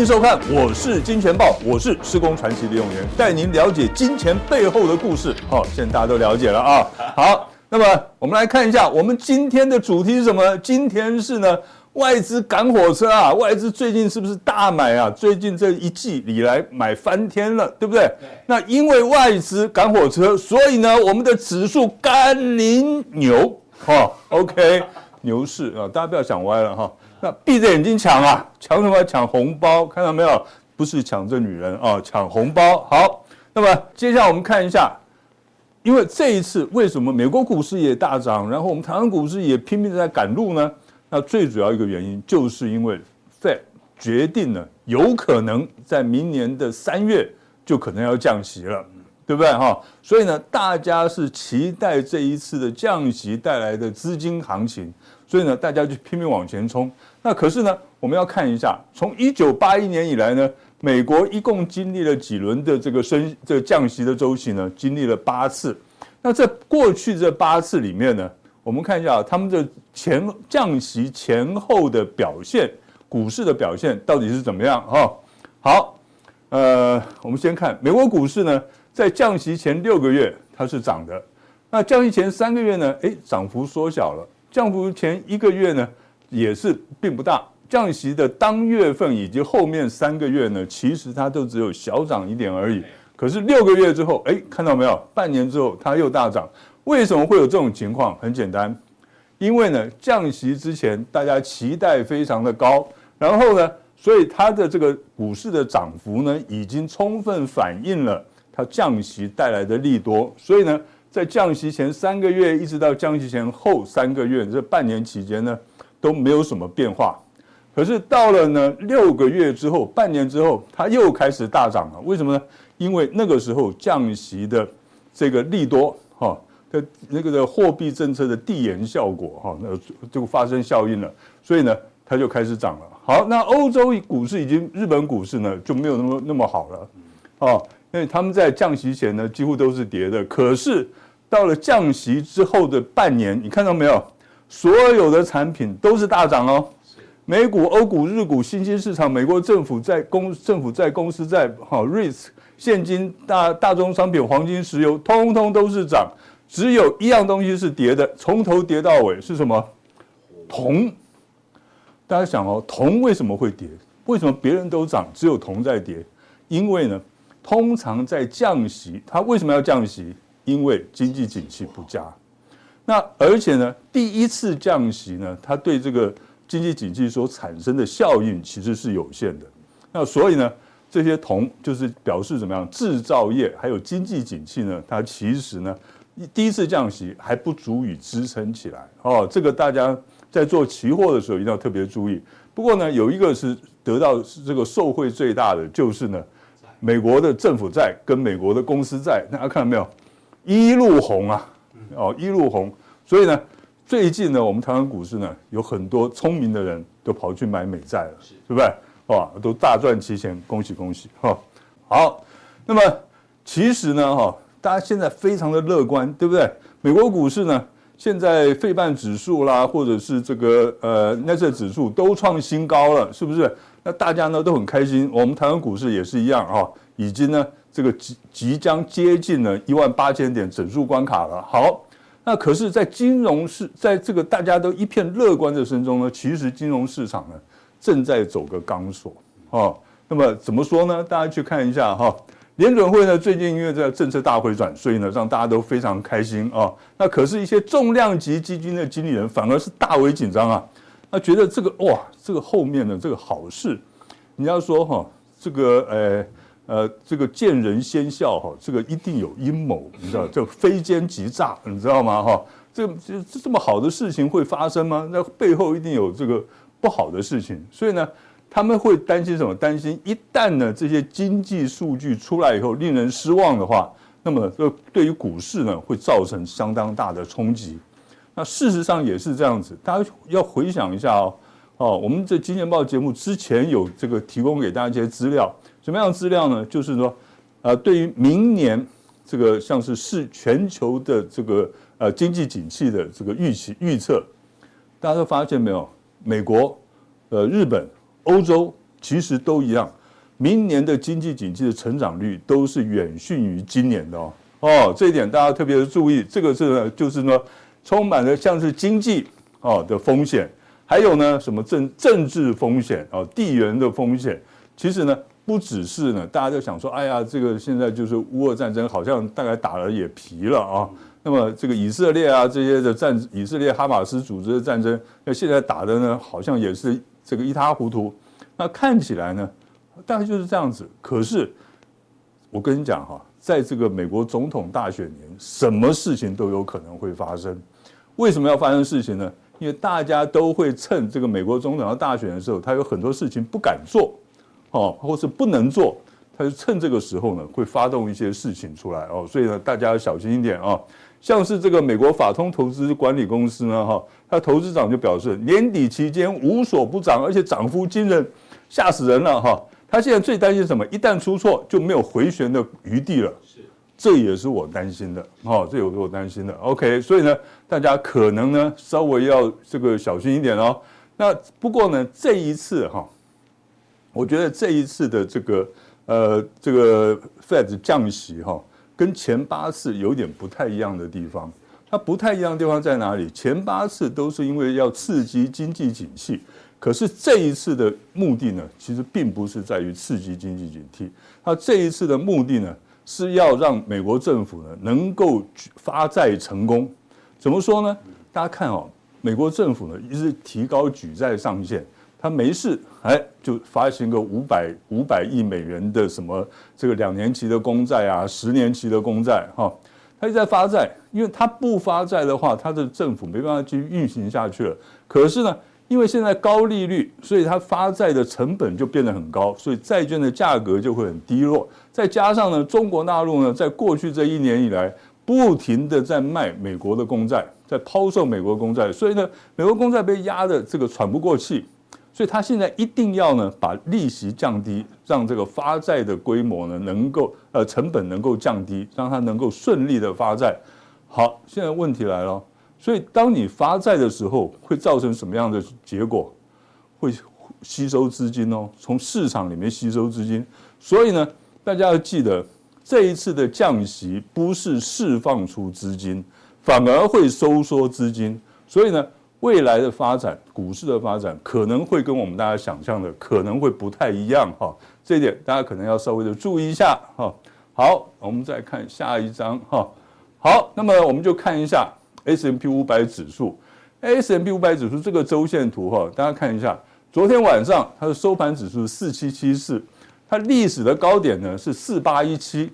迎收看，我是金钱豹，我是施工传奇李永元，带您了解金钱背后的故事。好，现在大家都了解了啊。好，那么我们来看一下，我们今天的主题是什么？今天是呢，外资赶火车啊，外资最近是不是大买啊？最近这一季以来买翻天了，对不对？对。那因为外资赶火车，所以呢，我们的指数甘霖牛，哈，OK，牛市啊，大家不要想歪了哈。那闭着眼睛抢啊，抢什么？抢红包，看到没有？不是抢这女人啊，抢红包。好，那么接下来我们看一下，因为这一次为什么美国股市也大涨，然后我们台湾股市也拼命的在赶路呢？那最主要一个原因就是因为 Fed 决定了，有可能在明年的三月就可能要降息了，对不对哈？所以呢，大家是期待这一次的降息带来的资金行情，所以呢，大家就拼命往前冲。那可是呢，我们要看一下，从一九八一年以来呢，美国一共经历了几轮的这个升这个降息的周期呢？经历了八次。那在过去这八次里面呢，我们看一下他们的前降息前后的表现，股市的表现到底是怎么样？哈，好，呃，我们先看美国股市呢，在降息前六个月它是涨的，那降息前三个月呢，诶，涨幅缩小了，降幅前一个月呢？也是并不大，降息的当月份以及后面三个月呢，其实它都只有小涨一点而已。可是六个月之后，哎，看到没有？半年之后它又大涨。为什么会有这种情况？很简单，因为呢，降息之前大家期待非常的高，然后呢，所以它的这个股市的涨幅呢，已经充分反映了它降息带来的利多。所以呢，在降息前三个月一直到降息前后三个月这半年期间呢。都没有什么变化，可是到了呢六个月之后，半年之后，它又开始大涨了。为什么呢？因为那个时候降息的这个利多，哈，的那个的货币政策的递延效果，哈，那就发生效应了，所以呢，它就开始涨了。好，那欧洲股市以及日本股市呢就没有那么那么好了，哦，因为他们在降息前呢几乎都是跌的，可是到了降息之后的半年，你看到没有？所有的产品都是大涨哦，美股、欧股、日股、新兴市场、美国政府在、公政府在、公司在、好 risk 现金、大大宗商品、黄金、石油，通通都是涨，只有一样东西是跌的，从头跌到尾是什么？铜。大家想哦，铜为什么会跌？为什么别人都涨，只有铜在跌？因为呢，通常在降息，它为什么要降息？因为经济景气不佳。那而且呢，第一次降息呢，它对这个经济景气所产生的效应其实是有限的。那所以呢，这些铜就是表示怎么样？制造业还有经济景气呢，它其实呢，第一次降息还不足以支撑起来。哦，这个大家在做期货的时候一定要特别注意。不过呢，有一个是得到这个受惠最大的，就是呢，美国的政府债跟美国的公司债，大家看到没有？一路红啊！哦，一路红。所以呢，最近呢，我们台湾股市呢，有很多聪明的人都跑去买美债了，是对不对？哇，都大赚其钱，恭喜恭喜哈！好，那么其实呢，哈，大家现在非常的乐观，对不对？美国股市呢，现在费半指数啦，或者是这个呃纳斯达克指数都创新高了，是不是？那大家呢都很开心，我们台湾股市也是一样哈，已经呢这个即即将接近了一万八千点整数关卡了。好。那可是，在金融市，在这个大家都一片乐观的声中呢，其实金融市场呢正在走个钢索哦。那么怎么说呢？大家去看一下哈，联准会呢最近因为这个政策大回转，所以呢让大家都非常开心啊。那可是，一些重量级基金的经理人反而是大为紧张啊。那觉得这个哇，这个后面的这个好事，你要说哈，这个呃。呃，这个见人先笑哈，这个一定有阴谋，你知道，这非奸即诈，你知道吗？哈，这这这么好的事情会发生吗？那背后一定有这个不好的事情，所以呢，他们会担心什么？担心一旦呢这些经济数据出来以后令人失望的话，那么这对于股市呢会造成相当大的冲击。那事实上也是这样子，大家要回想一下哦。哦，我们这金钱报节目之前有这个提供给大家一些资料，什么样的资料呢？就是说，呃，对于明年这个像是是全球的这个呃经济景气的这个预期预测，大家都发现没有？美国、呃日本、欧洲其实都一样，明年的经济景气的成长率都是远逊于今年的哦。哦，这一点大家特别的注意，这个是呢，就是呢，充满了像是经济哦的风险。还有呢，什么政政治风险啊，地缘的风险，其实呢，不只是呢，大家就想说，哎呀，这个现在就是乌俄战争，好像大概打了也疲了啊。那么这个以色列啊这些的战，以色列哈马斯组织的战争，那现在打的呢，好像也是这个一塌糊涂。那看起来呢，大概就是这样子。可是我跟你讲哈，在这个美国总统大选年，什么事情都有可能会发生。为什么要发生事情呢？因为大家都会趁这个美国总统要大选的时候，他有很多事情不敢做，哦，或是不能做，他就趁这个时候呢，会发动一些事情出来哦，所以呢，大家要小心一点啊。像是这个美国法通投资管理公司呢，哈，他投资长就表示，年底期间无所不涨，而且涨幅惊人，吓死人了哈。他现在最担心什么？一旦出错，就没有回旋的余地了。这也是我担心的，哦，这也是我担心的。OK，所以呢，大家可能呢稍微要这个小心一点哦。那不过呢，这一次哈，我觉得这一次的这个呃这个 Fed 降息哈，跟前八次有点不太一样的地方。它不太一样的地方在哪里？前八次都是因为要刺激经济景气，可是这一次的目的呢，其实并不是在于刺激经济景气，它这一次的目的呢。是要让美国政府呢能够发债成功，怎么说呢？大家看哦，美国政府呢一直提高举债上限，他没事哎就发行个五百五百亿美元的什么这个两年期的公债啊，十年期的公债哈，他一直在发债，因为他不发债的话，他的政府没办法继续运行下去了。可是呢，因为现在高利率，所以他发债的成本就变得很高，所以债券的价格就会很低落。再加上呢，中国大陆呢，在过去这一年以来，不停的在卖美国的公债，在抛售美国公债，所以呢，美国公债被压得这个喘不过气，所以他现在一定要呢把利息降低，让这个发债的规模呢能够呃成本能够降低，让它能够顺利的发债。好，现在问题来了。所以，当你发债的时候，会造成什么样的结果？会吸收资金哦，从市场里面吸收资金。所以呢，大家要记得，这一次的降息不是释放出资金，反而会收缩资金。所以呢，未来的发展，股市的发展可能会跟我们大家想象的可能会不太一样哈。这一点大家可能要稍微的注意一下哈。好，我们再看下一张哈。好，那么我们就看一下。S M P 五百指数，S M P 五百指数这个周线图哈，大家看一下，昨天晚上它的收盘指数四七七四，它历史的高点呢是四八一七，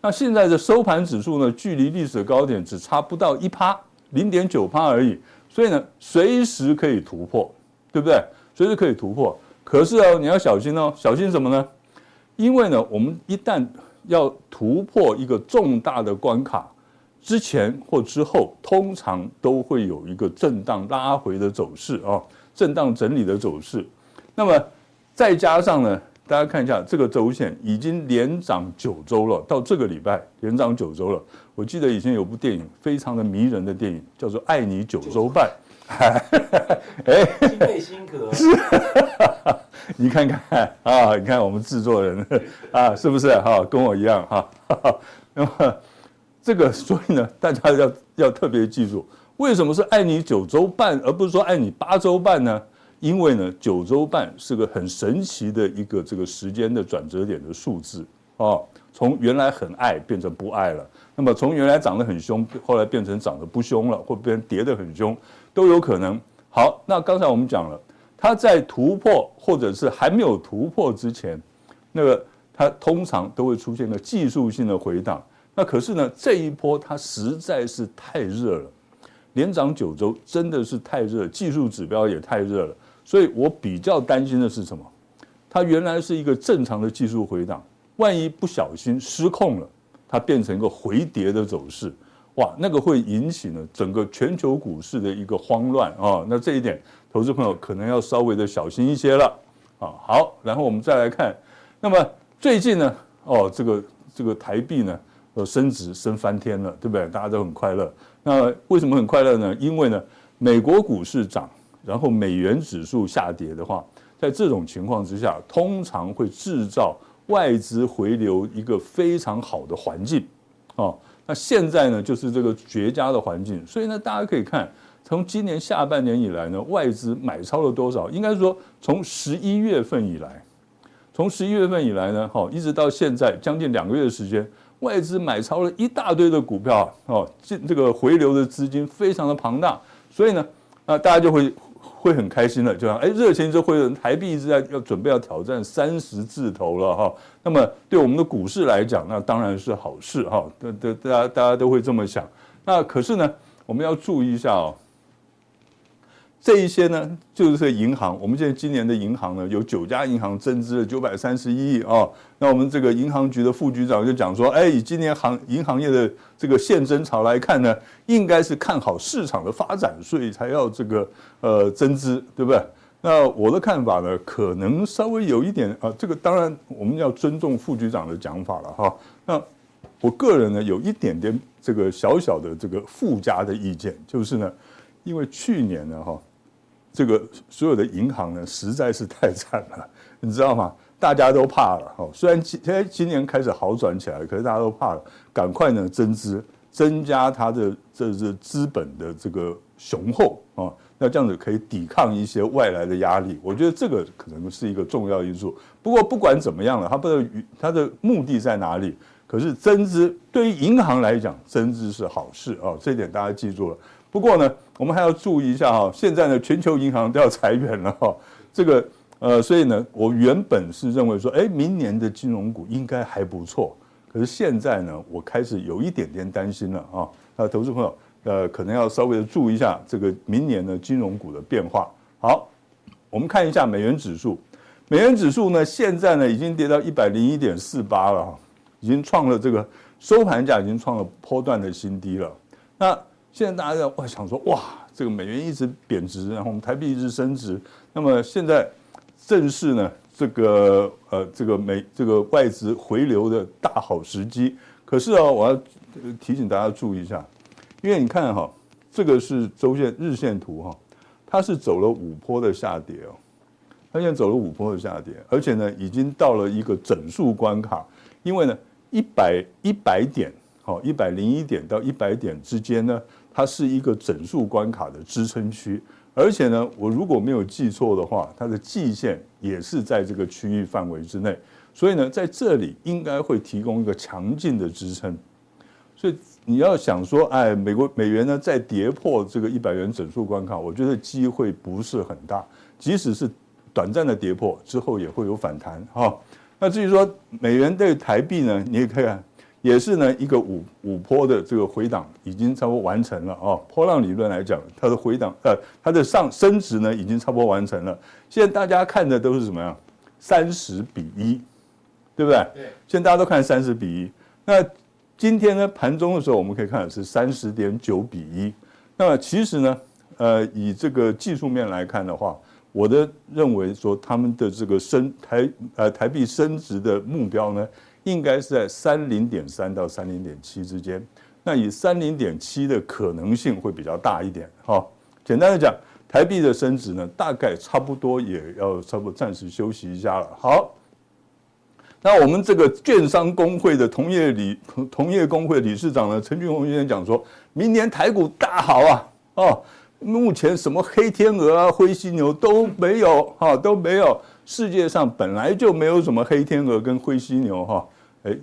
那现在的收盘指数呢，距离历史的高点只差不到一趴，零点九趴而已，所以呢，随时可以突破，对不对？随时可以突破，可是哦，你要小心哦，小心什么呢？因为呢，我们一旦要突破一个重大的关卡。之前或之后，通常都会有一个震荡拉回的走势啊，震荡整理的走势。那么再加上呢，大家看一下这个周线已经连涨九周了，到这个礼拜连涨九周了。我记得以前有部电影非常的迷人的电影，叫做《爱你九周半》。哎，心背心壳。是，你看看啊，你看我们制作人 啊，是不是哈，跟我一样哈。那么。这个，所以呢，大家要要特别记住，为什么是爱你九周半，而不是说爱你八周半呢？因为呢，九周半是个很神奇的一个这个时间的转折点的数字哦，从原来很爱变成不爱了，那么从原来涨得很凶，后来变成长得不凶了，或变成跌得很凶，都有可能。好，那刚才我们讲了，它在突破或者是还没有突破之前，那个它通常都会出现个技术性的回档。那可是呢，这一波它实在是太热了，连涨九周真的是太热，技术指标也太热了，所以我比较担心的是什么？它原来是一个正常的技术回档，万一不小心失控了，它变成一个回跌的走势，哇，那个会引起呢整个全球股市的一个慌乱啊。那这一点，投资朋友可能要稍微的小心一些了啊。好，然后我们再来看，那么最近呢，哦，这个这个台币呢，呃，升值升翻天了，对不对？大家都很快乐。那为什么很快乐呢？因为呢，美国股市涨，然后美元指数下跌的话，在这种情况之下，通常会制造外资回流一个非常好的环境啊。那现在呢，就是这个绝佳的环境，所以呢，大家可以看，从今年下半年以来呢，外资买超了多少？应该说，从十一月份以来，从十一月份以来呢，哈，一直到现在将近两个月的时间。外资买超了一大堆的股票，哦，这这个回流的资金非常的庞大，所以呢，啊，大家就会会很开心的，就像哎，热钱就会台币一直在要准备要挑战三十字头了哈。那么对我们的股市来讲，那当然是好事哈。大大大家大家都会这么想。那可是呢，我们要注意一下哦。这一些呢，就是银行。我们现在今年的银行呢，有九家银行增资了九百三十一亿啊。那我们这个银行局的副局长就讲说，哎，以今年行银行业的这个现增潮来看呢，应该是看好市场的发展，所以才要这个呃增资，对不对？那我的看法呢，可能稍微有一点啊，这个当然我们要尊重副局长的讲法了哈。那我个人呢，有一点点这个小小的这个附加的意见，就是呢，因为去年呢哈。这个所有的银行呢，实在是太惨了，你知道吗？大家都怕了哈。虽然今现在今年开始好转起来，可是大家都怕了，赶快呢增资，增加它的这这资本的这个雄厚啊。那这样子可以抵抗一些外来的压力。我觉得这个可能是一个重要因素。不过不管怎么样了，它不知道它的目的在哪里。可是增资对于银行来讲，增资是好事啊，这一点大家记住了。不过呢，我们还要注意一下哈，现在呢，全球银行都要裁员了哈，这个呃，所以呢，我原本是认为说，哎，明年的金融股应该还不错，可是现在呢，我开始有一点点担心了啊，那投资朋友呃，可能要稍微的注意一下这个明年的金融股的变化。好，我们看一下美元指数，美元指数呢，现在呢已经跌到一百零一点四八了哈，已经创了这个收盘价已经创了波段的新低了，那。现在大家在哇想说哇，这个美元一直贬值，然后我们台币一直升值，那么现在正是呢这个呃这个美这个外资回流的大好时机。可是哦，我要提醒大家注意一下，因为你看哈，这个是周线日线图哈，它是走了五波的下跌哦，它现在走了五波的下跌，而且呢已经到了一个整数关卡，因为呢一百一百点好一百零一点到一百点之间呢。它是一个整数关卡的支撑区，而且呢，我如果没有记错的话，它的季线也是在这个区域范围之内，所以呢，在这里应该会提供一个强劲的支撑。所以你要想说，哎，美国美元呢再跌破这个一百元整数关卡，我觉得机会不是很大。即使是短暂的跌破之后，也会有反弹哈。那至于说美元对台币呢，你也可以看。也是呢，一个五五波的这个回档已经差不多完成了啊。波浪理论来讲，它的回档呃，它的上升值呢已经差不多完成了。现在大家看的都是什么呀？三十比一，对不对？对。现在大家都看三十比一。那今天呢盘中的时候，我们可以看的是三十点九比一。那么其实呢，呃，以这个技术面来看的话，我的认为说他们的这个升台呃台币升值的目标呢。应该是在三零点三到三零点七之间，那以三零点七的可能性会比较大一点。哈，简单的讲，台币的升值呢，大概差不多也要差不多暂时休息一下了。好，那我们这个券商工会的同业理同业公会理事长呢，陈俊宏先生讲说，明年台股大好啊，哦，目前什么黑天鹅啊、灰犀牛都没有，哈，都没有，世界上本来就没有什么黑天鹅跟灰犀牛，哈。哎，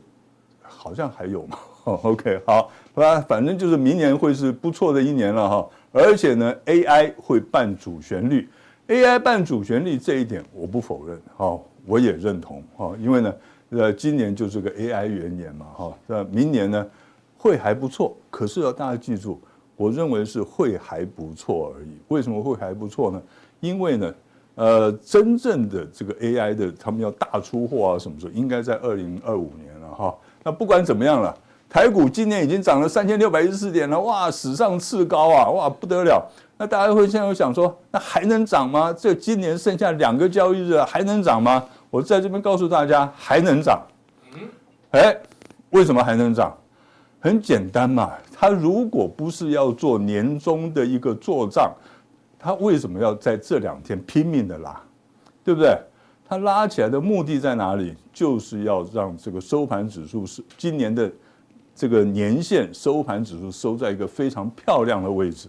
好像还有嘛？OK，好，那反正就是明年会是不错的一年了哈。而且呢，AI 会扮主旋律，AI 扮主旋律这一点我不否认哈，我也认同哈。因为呢，呃，今年就是个 AI 元年嘛哈。那明年呢会还不错，可是要大家记住，我认为是会还不错而已。为什么会还不错呢？因为呢。呃，真正的这个 AI 的，他们要大出货啊，什么时候？应该在二零二五年了哈。那不管怎么样了，台股今年已经涨了三千六百一十四点了，哇，史上次高啊，哇，不得了。那大家会现在会想说，那还能涨吗？这今年剩下两个交易日了，还能涨吗？我在这边告诉大家，还能涨。哎，为什么还能涨？很简单嘛，他如果不是要做年终的一个做账，他为什么要在这两天拼命的拉？对不对？他拉起来的目的在哪里？就是要让这个收盘指数是今年的这个年线收盘指数收在一个非常漂亮的位置。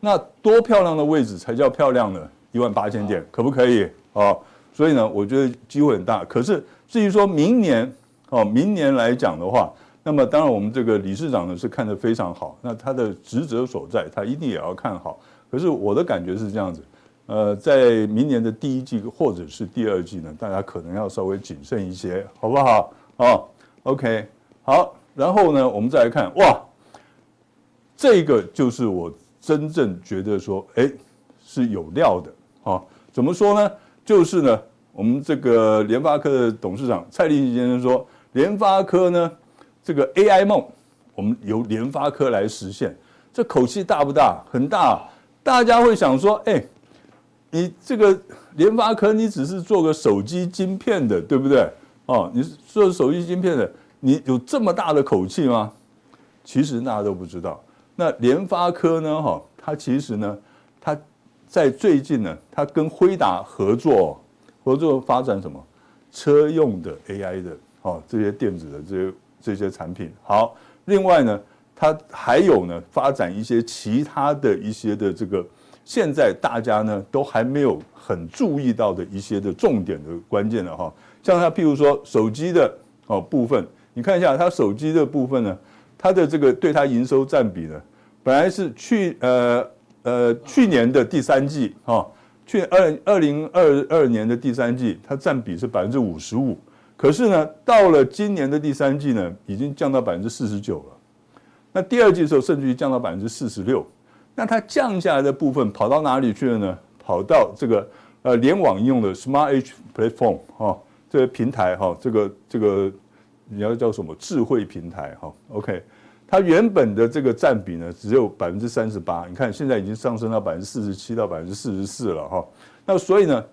那多漂亮的位置才叫漂亮呢？一万八千点可不可以？哦，所以呢，我觉得机会很大。可是至于说明年，哦，明年来讲的话，那么当然我们这个理事长呢是看得非常好，那他的职责所在，他一定也要看好。可是我的感觉是这样子，呃，在明年的第一季或者是第二季呢，大家可能要稍微谨慎一些，好不好？哦，OK，好，然后呢，我们再来看，哇，这个就是我。真正觉得说，哎，是有料的啊？怎么说呢？就是呢，我们这个联发科的董事长蔡力先生说，联发科呢，这个 AI 梦，我们由联发科来实现，这口气大不大？很大。大家会想说，哎，你这个联发科，你只是做个手机晶片的，对不对？哦，你是做手机晶片的，你有这么大的口气吗？其实大家都不知道。那联发科呢？哈，它其实呢，它在最近呢，它跟辉达合作，合作发展什么车用的 AI 的，哦，这些电子的这些这些产品。好，另外呢，它还有呢，发展一些其他的一些的这个，现在大家呢都还没有很注意到的一些的重点的关键的哈，像它譬如说手机的哦部分，你看一下它手机的部分呢，它的这个对它营收占比呢。本来是去呃呃去年的第三季哈，去二二零二二年的第三季，它占比是百分之五十五，可是呢，到了今年的第三季呢，已经降到百分之四十九了。那第二季的时候，甚至于降到百分之四十六。那它降下来的部分跑到哪里去了呢？跑到这个呃联网应用的 Smart Edge Platform 哈，这个平台哈，这个这个你要叫什么智慧平台哈？OK。它原本的这个占比呢，只有百分之三十八，你看现在已经上升到百分之四十七到百分之四十四了哈。那所以呢，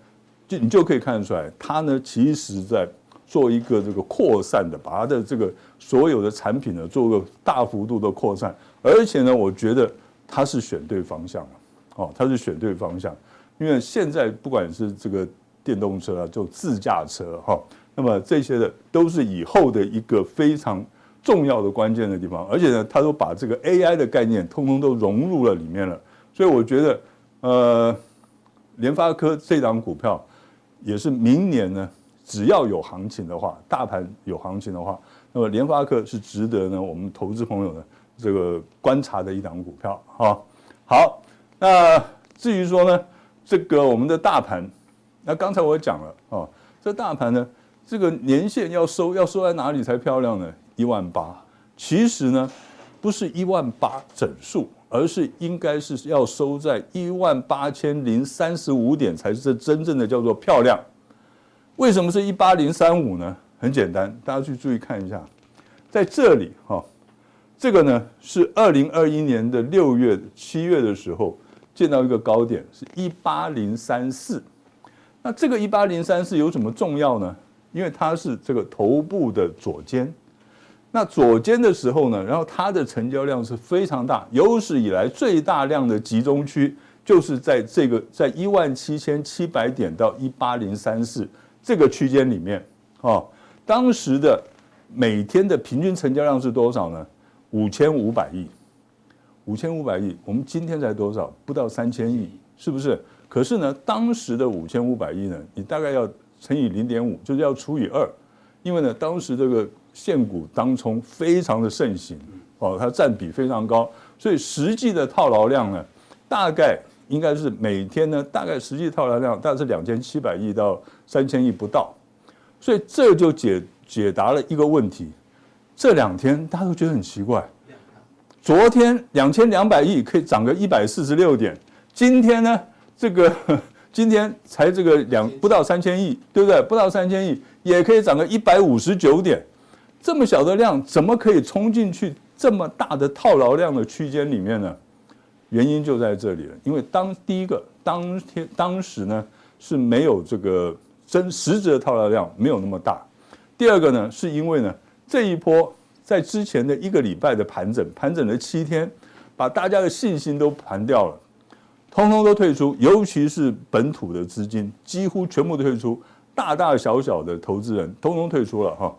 就你就可以看得出来，它呢其实在做一个这个扩散的，把它的这个所有的产品呢做个大幅度的扩散，而且呢，我觉得它是选对方向了，哦，它是选对方向，因为现在不管是这个电动车啊，就自驾车哈，那么这些的都是以后的一个非常。重要的关键的地方，而且呢，他都把这个 AI 的概念通通都融入了里面了，所以我觉得，呃，联发科这档股票也是明年呢，只要有行情的话，大盘有行情的话，那么联发科是值得呢我们投资朋友呢这个观察的一档股票哈。好，那至于说呢，这个我们的大盘，那刚才我讲了啊，这大盘呢，这个年线要收要收在哪里才漂亮呢？一万八，其实呢，不是一万八整数，而是应该是要收在一万八千零三十五点才是真正的叫做漂亮。为什么是一八零三五呢？很简单，大家去注意看一下，在这里哈，这个呢是二零二一年的六月、七月的时候见到一个高点是一八零三四。那这个一八零三四有什么重要呢？因为它是这个头部的左肩。那左肩的时候呢，然后它的成交量是非常大，有史以来最大量的集中区就是在这个在一万七千七百点到一八零三四这个区间里面，哦，当时的每天的平均成交量是多少呢？五千五百亿，五千五百亿，我们今天才多少？不到三千亿，是不是？可是呢，当时的五千五百亿呢，你大概要乘以零点五，就是要除以二，因为呢，当时这个。现股当冲非常的盛行，哦，它占比非常高，所以实际的套牢量呢，大概应该是每天呢，大概实际套牢量大概是两千七百亿到三千亿不到，所以这就解解答了一个问题。这两天大家都觉得很奇怪，昨天两千两百亿可以涨个一百四十六点，今天呢，这个今天才这个两不到三千亿，对不对？不到三千亿也可以涨个一百五十九点。这么小的量，怎么可以冲进去这么大的套牢量的区间里面呢？原因就在这里了，因为当第一个当天当时呢是没有这个真实质的套牢量没有那么大，第二个呢是因为呢这一波在之前的一个礼拜的盘整，盘整了七天，把大家的信心都盘掉了，通通都退出，尤其是本土的资金几乎全部都退出，大大小小的投资人通通退出了哈。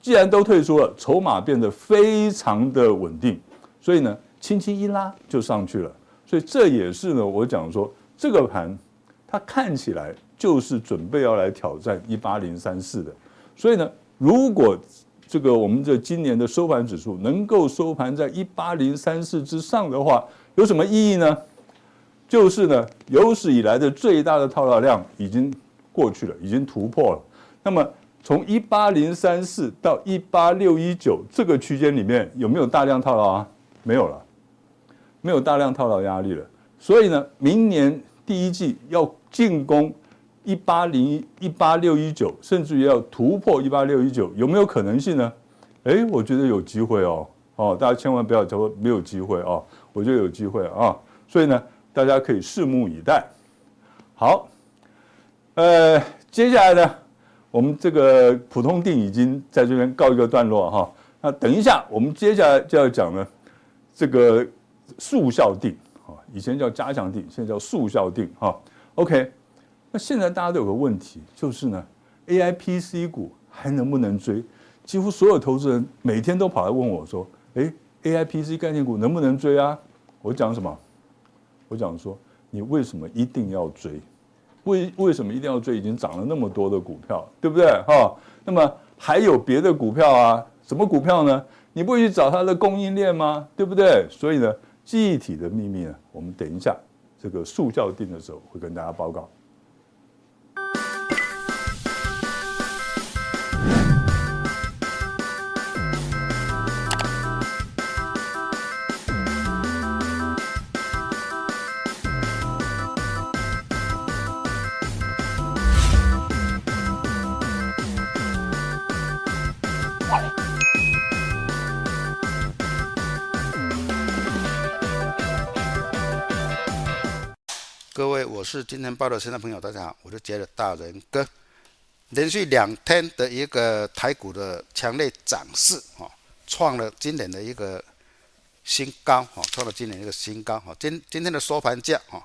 既然都退出了，筹码变得非常的稳定，所以呢。轻轻一拉就上去了，所以这也是呢，我讲说这个盘它看起来就是准备要来挑战一八零三四的，所以呢，如果这个我们这今年的收盘指数能够收盘在一八零三四之上的话，有什么意义呢？就是呢，有史以来的最大的套牢量已经过去了，已经突破了。那么从一八零三四到一八六一九这个区间里面有没有大量套牢啊？没有了。没有大量套牢压力了，所以呢，明年第一季要进攻一八零一八六一九，甚至于要突破一八六一九，有没有可能性呢？哎，我觉得有机会哦，哦，大家千万不要说没有机会哦，我觉得有机会啊，所以呢，大家可以拭目以待。好，呃，接下来呢，我们这个普通定已经在这边告一个段落哈，那等一下我们接下来就要讲呢，这个。速效定啊，以前叫加强定，现在叫速效定哈。OK，那现在大家都有个问题，就是呢，AIPC 股还能不能追？几乎所有投资人每天都跑来问我说：“哎，AIPC 概念股能不能追啊？”我讲什么？我讲说，你为什么一定要追？为为什么一定要追？已经涨了那么多的股票，对不对？哈，那么还有别的股票啊？什么股票呢？你不会去找它的供应链吗？对不对？所以呢？记忆体的秘密呢？我们等一下这个速效定的时候会跟大家报告。各位，我是今天报的新的朋友，大家好，我是杰的大仁哥。连续两天的一个台股的强烈涨势，哈，创了今年的一个新高，哈，创了今年一个新高，哈。今今天的收盘价，哈，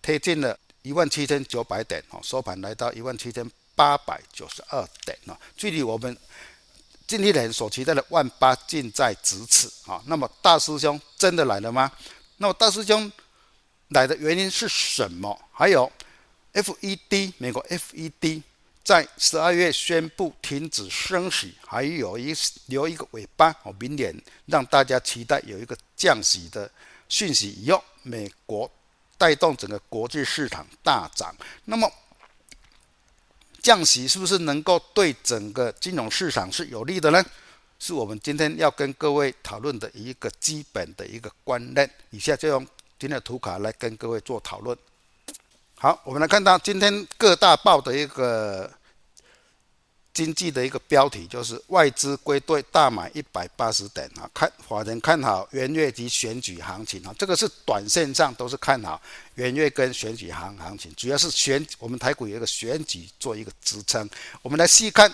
贴近了一万七千九百点，哈，收盘来到一万七千八百九十二点，哈，距离我们近一年所期待的万八近在咫尺，啊。那么大师兄真的来了吗？那么大师兄。来的原因是什么？还有，FED 美国 FED 在十二月宣布停止升息，还有一留一个尾巴哦，明年让大家期待有一个降息的讯息以后，美国带动整个国际市场大涨。那么降息是不是能够对整个金融市场是有利的呢？是我们今天要跟各位讨论的一个基本的一个观念。以下就用。今天的图卡来跟各位做讨论。好，我们来看到今天各大报的一个经济的一个标题，就是外资归队大买一百八十点啊，看法人看好元月及选举行情啊，这个是短线上都是看好元月跟选举行行情，主要是选我们台股有一个选举做一个支撑。我们来细看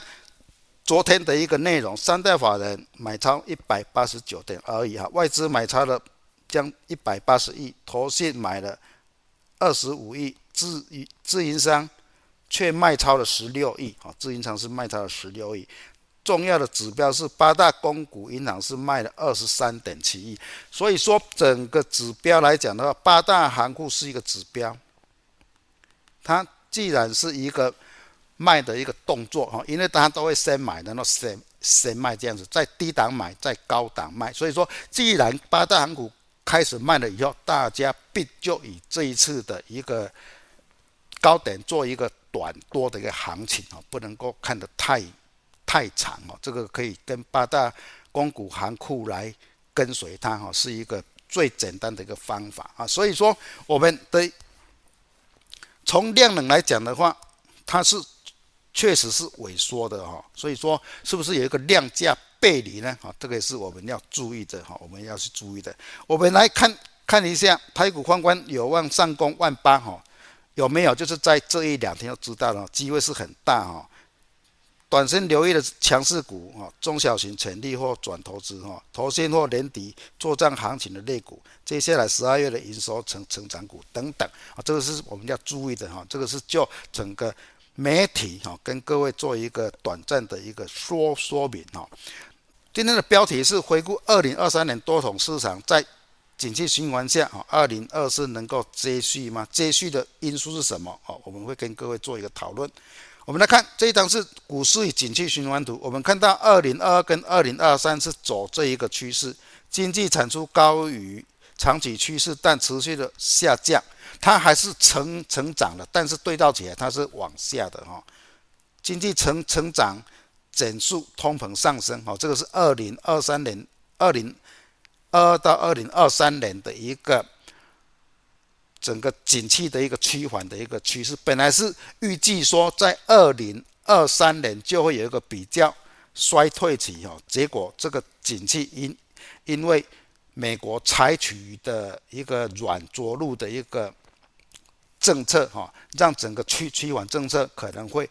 昨天的一个内容，三大法人买超一百八十九点而已哈，外资买超了。将一百八十亿投信买了二十五亿，自营自营商却卖超了十六亿啊！自营商是卖超了十六亿。重要的指标是八大公股银行是卖了二十三点七亿。所以说整个指标来讲的话，八大行库是一个指标。它既然是一个卖的一个动作哈，因为大家都会先买，然后先先卖这样子，在低档买，在高档卖。所以说，既然八大行股开始卖了以后，大家必就以这一次的一个高点做一个短多的一个行情啊，不能够看得太太长哦。这个可以跟八大公股行库来跟随它哈，是一个最简单的一个方法啊。所以说，我们的从量能来讲的话，它是确实是萎缩的哈，所以说是不是有一个量价背离呢？哈，这个也是我们要注意的哈，我们要去注意的。我们来看看一下台股宽宽有望上攻万八哈，有没有？就是在这一两天就知道了，机会是很大哈。短线留意的强势股哈，中小型潜力或转投资哈，投信或年底作战行情的类股，接下来十二月的营收成成长股等等啊，这个是我们要注意的哈，这个是就整个。媒体哈，跟各位做一个短暂的一个说说明哈。今天的标题是回顾二零二三年多桶市场在景气循环下啊，二零二四能够接续吗？接续的因素是什么？好，我们会跟各位做一个讨论。我们来看这一张是股市与景气循环图。我们看到二零二二跟二零二三是走这一个趋势，经济产出高于长期趋势，但持续的下降。它还是成成长的，但是对照起来它是往下的哈。经济成成长减速，通膨上升哈，这个是二零二三年二零二二到二零二三年的一个整个景气的一个趋缓的一个趋势。本来是预计说在二零二三年就会有一个比较衰退期哈，结果这个景气因因为美国采取的一个软着陆的一个。政策哈，让整个趋趋缓政策可能会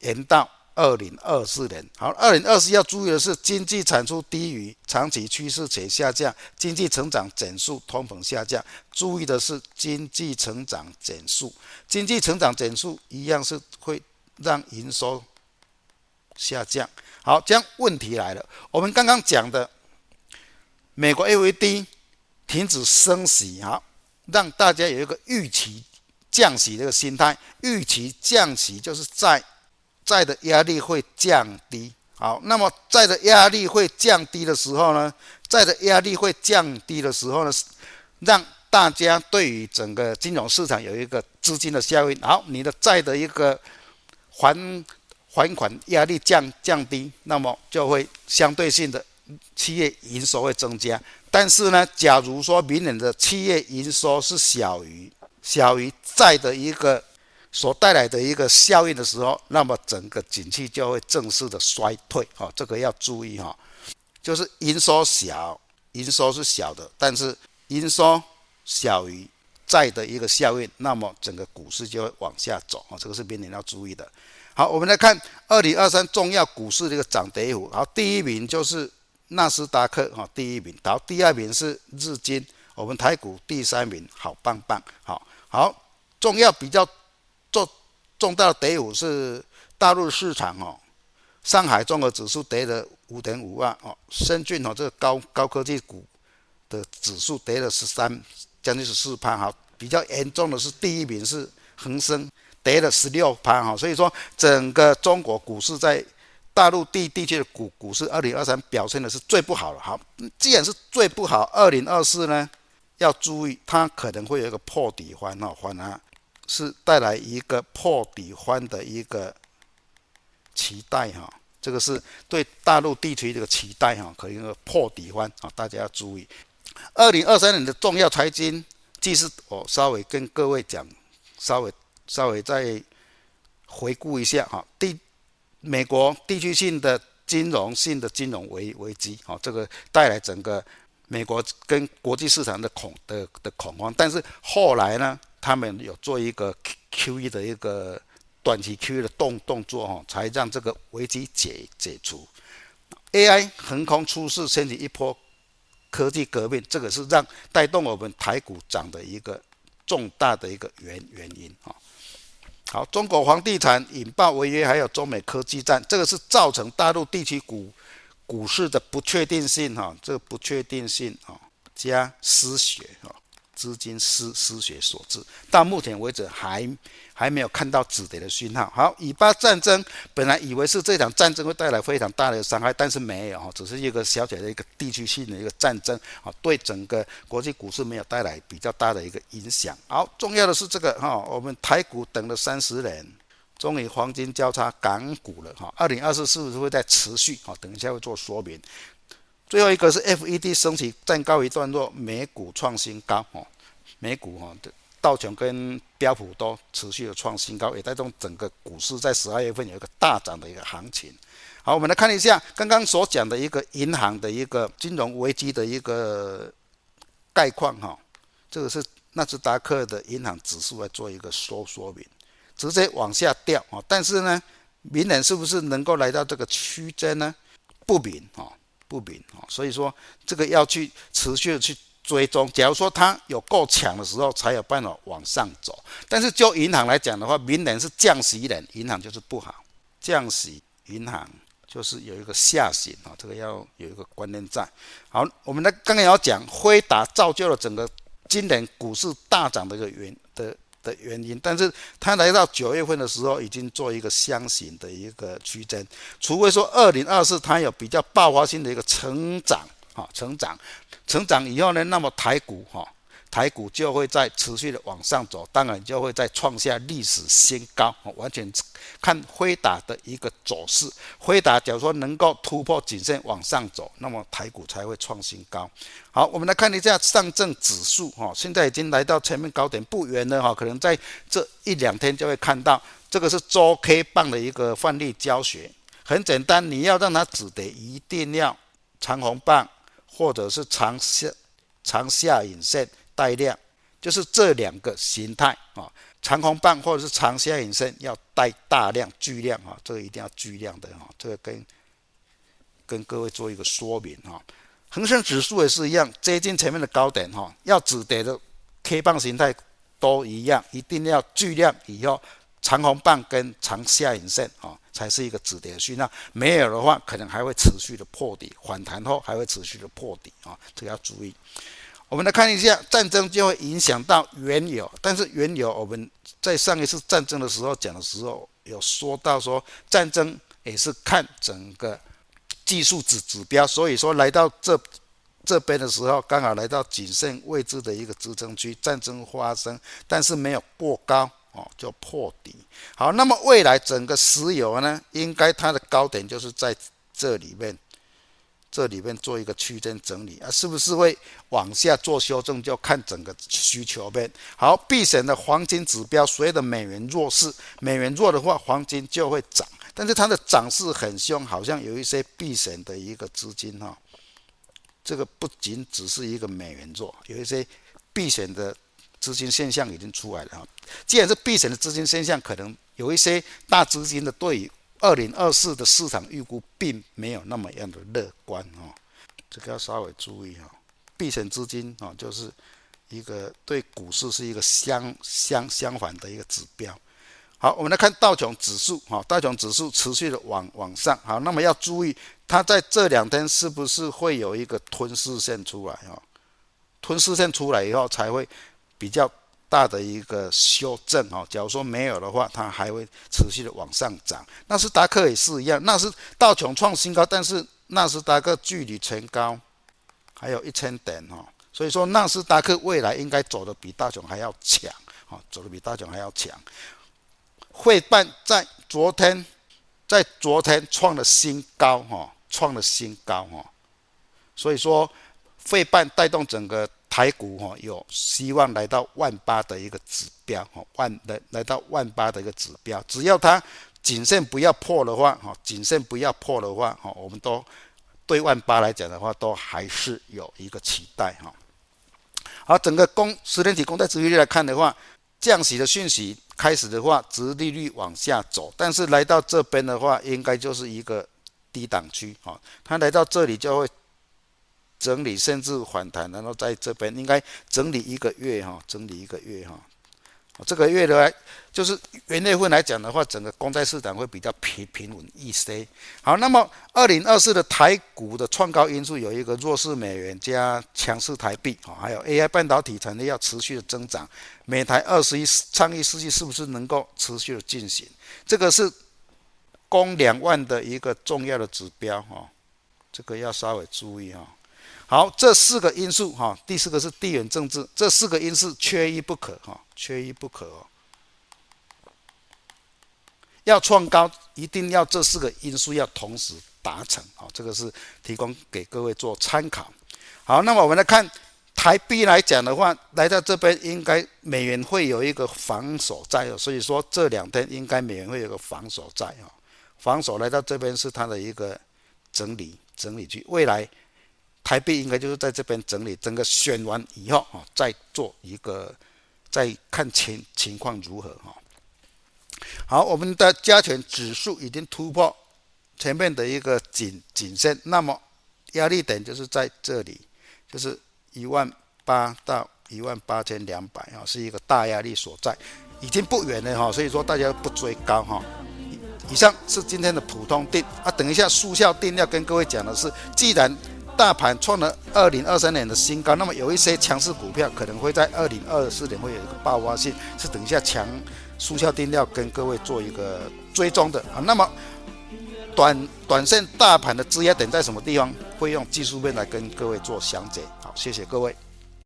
延到二零二四年。好，二零二四要注意的是，经济产出低于长期趋势且下降，经济成长减速，通膨下降。注意的是经济成长减速，经济成长减速一样是会让营收下降。好，这样问题来了，我们刚刚讲的美国 FED 停止升息，好，让大家有一个预期。降息这个心态，预期降息就是在债的压力会降低。好，那么债的压力会降低的时候呢，债的压力会降低的时候呢，让大家对于整个金融市场有一个资金的效应。好，你的债的一个还还款压力降降低，那么就会相对性的企业营收会增加。但是呢，假如说明年的企业营收是小于。小于债的一个所带来的一个效应的时候，那么整个景气就会正式的衰退，哈，这个要注意哈，就是营收小，营收是小的，但是营收小于债的一个效应，那么整个股市就会往下走，啊，这个是明年要注意的。好，我们来看二零二三重要股市的一个涨跌幅，好，第一名就是纳斯达克，哈，第一名，然后，第二名是日经，我们台股第三名，好棒棒，好。好，重要比较重大的跌幅是大陆市场哦，上海综合指数跌了五点五万哦，深圳哦这个高高科技股的指数跌了十三，将近十四趴哈，比较严重的是第一名是恒生跌了十六趴哈，所以说整个中国股市在大陆地地区的股股市二零二三表现的是最不好了。好，既然是最不好，二零二四呢？要注意，它可能会有一个破底翻哦，反而是带来一个破底翻的一个期待哈。这个是对大陆地区这个期待哈，可以破底翻啊，大家要注意。二零二三年的重要财经，即是我稍微跟各位讲，稍微稍微再回顾一下哈。地美国地区性的金融性的金融危危机啊，这个带来整个。美国跟国际市场的恐的的恐慌，但是后来呢，他们有做一个 QE 的一个短期 QE 的动动作哈，才让这个危机解解除。AI 横空出世，掀起一波科技革命，这个是让带动我们台股涨的一个重大的一个原原因啊。好，中国房地产引爆违约，还有中美科技战，这个是造成大陆地区股。股市的不确定性，哈，这个不确定性，啊，加失血，哈，资金失失血所致。到目前为止还还没有看到止跌的讯号。好，以巴战争本来以为是这场战争会带来非常大的伤害，但是没有，哈，只是一个小小的一个地区性的一个战争，啊，对整个国际股市没有带来比较大的一个影响。好，重要的是这个，哈，我们台股等了三十年。终于黄金交叉港股了哈，二零二四是不是会在持续？哈，等一下会做说明。最后一个是 FED 升息暂告一段落，美股创新高哈，美股哈的道琼跟标普都持续的创新高，也带动整个股市在十二月份有一个大涨的一个行情。好，我们来看一下刚刚所讲的一个银行的一个金融危机的一个概况哈，这个是纳斯达克的银行指数来做一个说说明，直接往下掉啊，但是呢，明年是不是能够来到这个区间呢？不明啊，不明啊，所以说这个要去持续的去。追踪，假如说它有够强的时候，才有办法往上走。但是就银行来讲的话，明年是降息年，银行就是不好。降息，银行就是有一个下行啊，这个要有一个观念在。好，我们来刚刚要讲，辉达造就了整个今年股市大涨的一个原的的原因，但是它来到九月份的时候，已经做一个箱型的一个区间，除非说二零二四它有比较爆发性的一个成长。哈，成长，成长以后呢，那么台股哈，台股就会在持续的往上走，当然就会再创下历史新高。完全看辉达的一个走势，辉达假如说能够突破颈线往上走，那么台股才会创新高。好，我们来看一下上证指数哈，现在已经来到前面高点不远了哈，可能在这一两天就会看到，这个是周 K 棒的一个范例教学，很简单，你要让它止跌，一定要长红棒。或者是长下长下影线带量，就是这两个形态啊，长红棒或者是长下影线要带大量巨量啊，这个一定要巨量的哈，这个跟跟各位做一个说明哈。恒生指数也是一样，接近前面的高点哈，要止跌的 K 棒形态都一样，一定要巨量以后。长红棒跟长下影线啊，才是一个止跌的讯号。没有的话，可能还会持续的破底，反弹后还会持续的破底啊，这个要注意。我们来看一下，战争就会影响到原油，但是原油我们在上一次战争的时候讲的时候有说到说，战争也是看整个技术指指标，所以说来到这这边的时候，刚好来到谨慎位置的一个支撑区，战争发生，但是没有过高。哦，就破底。好，那么未来整个石油呢，应该它的高点就是在这里面，这里面做一个区间整理啊，是不是会往下做修正？就看整个需求面。好，避险的黄金指标，随着美元弱势，美元弱的话，黄金就会涨，但是它的涨势很凶，好像有一些避险的一个资金哈。这个不仅只是一个美元弱，有一些避险的。资金现象已经出来了哈，既然是避险的资金现象，可能有一些大资金的对于二零二四的市场预估并没有那么样的乐观哦，这个要稍微注意哈。避险资金啊，就是一个对股市是一个相相相反的一个指标。好，我们来看道琼指数哈，道琼指数持续的往往上好，那么要注意它在这两天是不是会有一个吞噬线出来哈？吞噬线出来以后才会。比较大的一个修正哈，假如说没有的话，它还会持续的往上涨。纳斯达克也是一样，纳斯道琼创新高，但是纳斯达克距离前高还有一千点哈，所以说纳斯达克未来应该走的比道琼还要强哈，走的比道琼还要强。费半在昨天在昨天创了新高哈，创了新高哈，所以说费半带动整个。台股哈有希望来到万八的一个指标哈，万来来到万八的一个指标，只要它谨慎不要破的话哈，谨慎不要破的话哈，我们都对万八来讲的话，都还是有一个期待哈。好，整个公十年期公债殖利率来看的话，降息的讯息开始的话，殖利率往下走，但是来到这边的话，应该就是一个低档区哈，它来到这里就会。整理甚至反弹，然后在这边应该整理一个月哈，整理一个月哈。这个月的话，就是元月份来讲的话，整个公债市场会比较平平稳一些。好，那么二零二四的台股的创高因素有一个弱势美元加强势台币，还有 AI 半导体产业要持续的增长。美台二十一倡议世纪是不是能够持续的进行？这个是攻两万的一个重要的指标哈，这个要稍微注意哈。好，这四个因素哈，第四个是地缘政治，这四个因素缺一不可哈，缺一不可哦。要创高，一定要这四个因素要同时达成啊，这个是提供给各位做参考。好，那么我们来看台币来讲的话，来到这边应该美元会有一个防守在哦，所以说这两天应该美元会有个防守在哦。防守来到这边是它的一个整理整理区，未来台币应该就是在这边整理，整个选完以后啊，再做一个再看情情况如何哈。好，我们的加权指数已经突破前面的一个颈颈线，那么压力点就是在这里，就是。一万八到一万八千两百啊，是一个大压力所在，已经不远了哈，所以说大家不追高哈。以上是今天的普通定啊，等一下速效定要跟各位讲的是，既然大盘创了二零二三年的新高，那么有一些强势股票可能会在二零二四年会有一个爆发性，是等一下强速效定要跟各位做一个追踪的啊。那么短短线大盘的质押点在什么地方？会用技术面来跟各位做详解。好谢谢各位。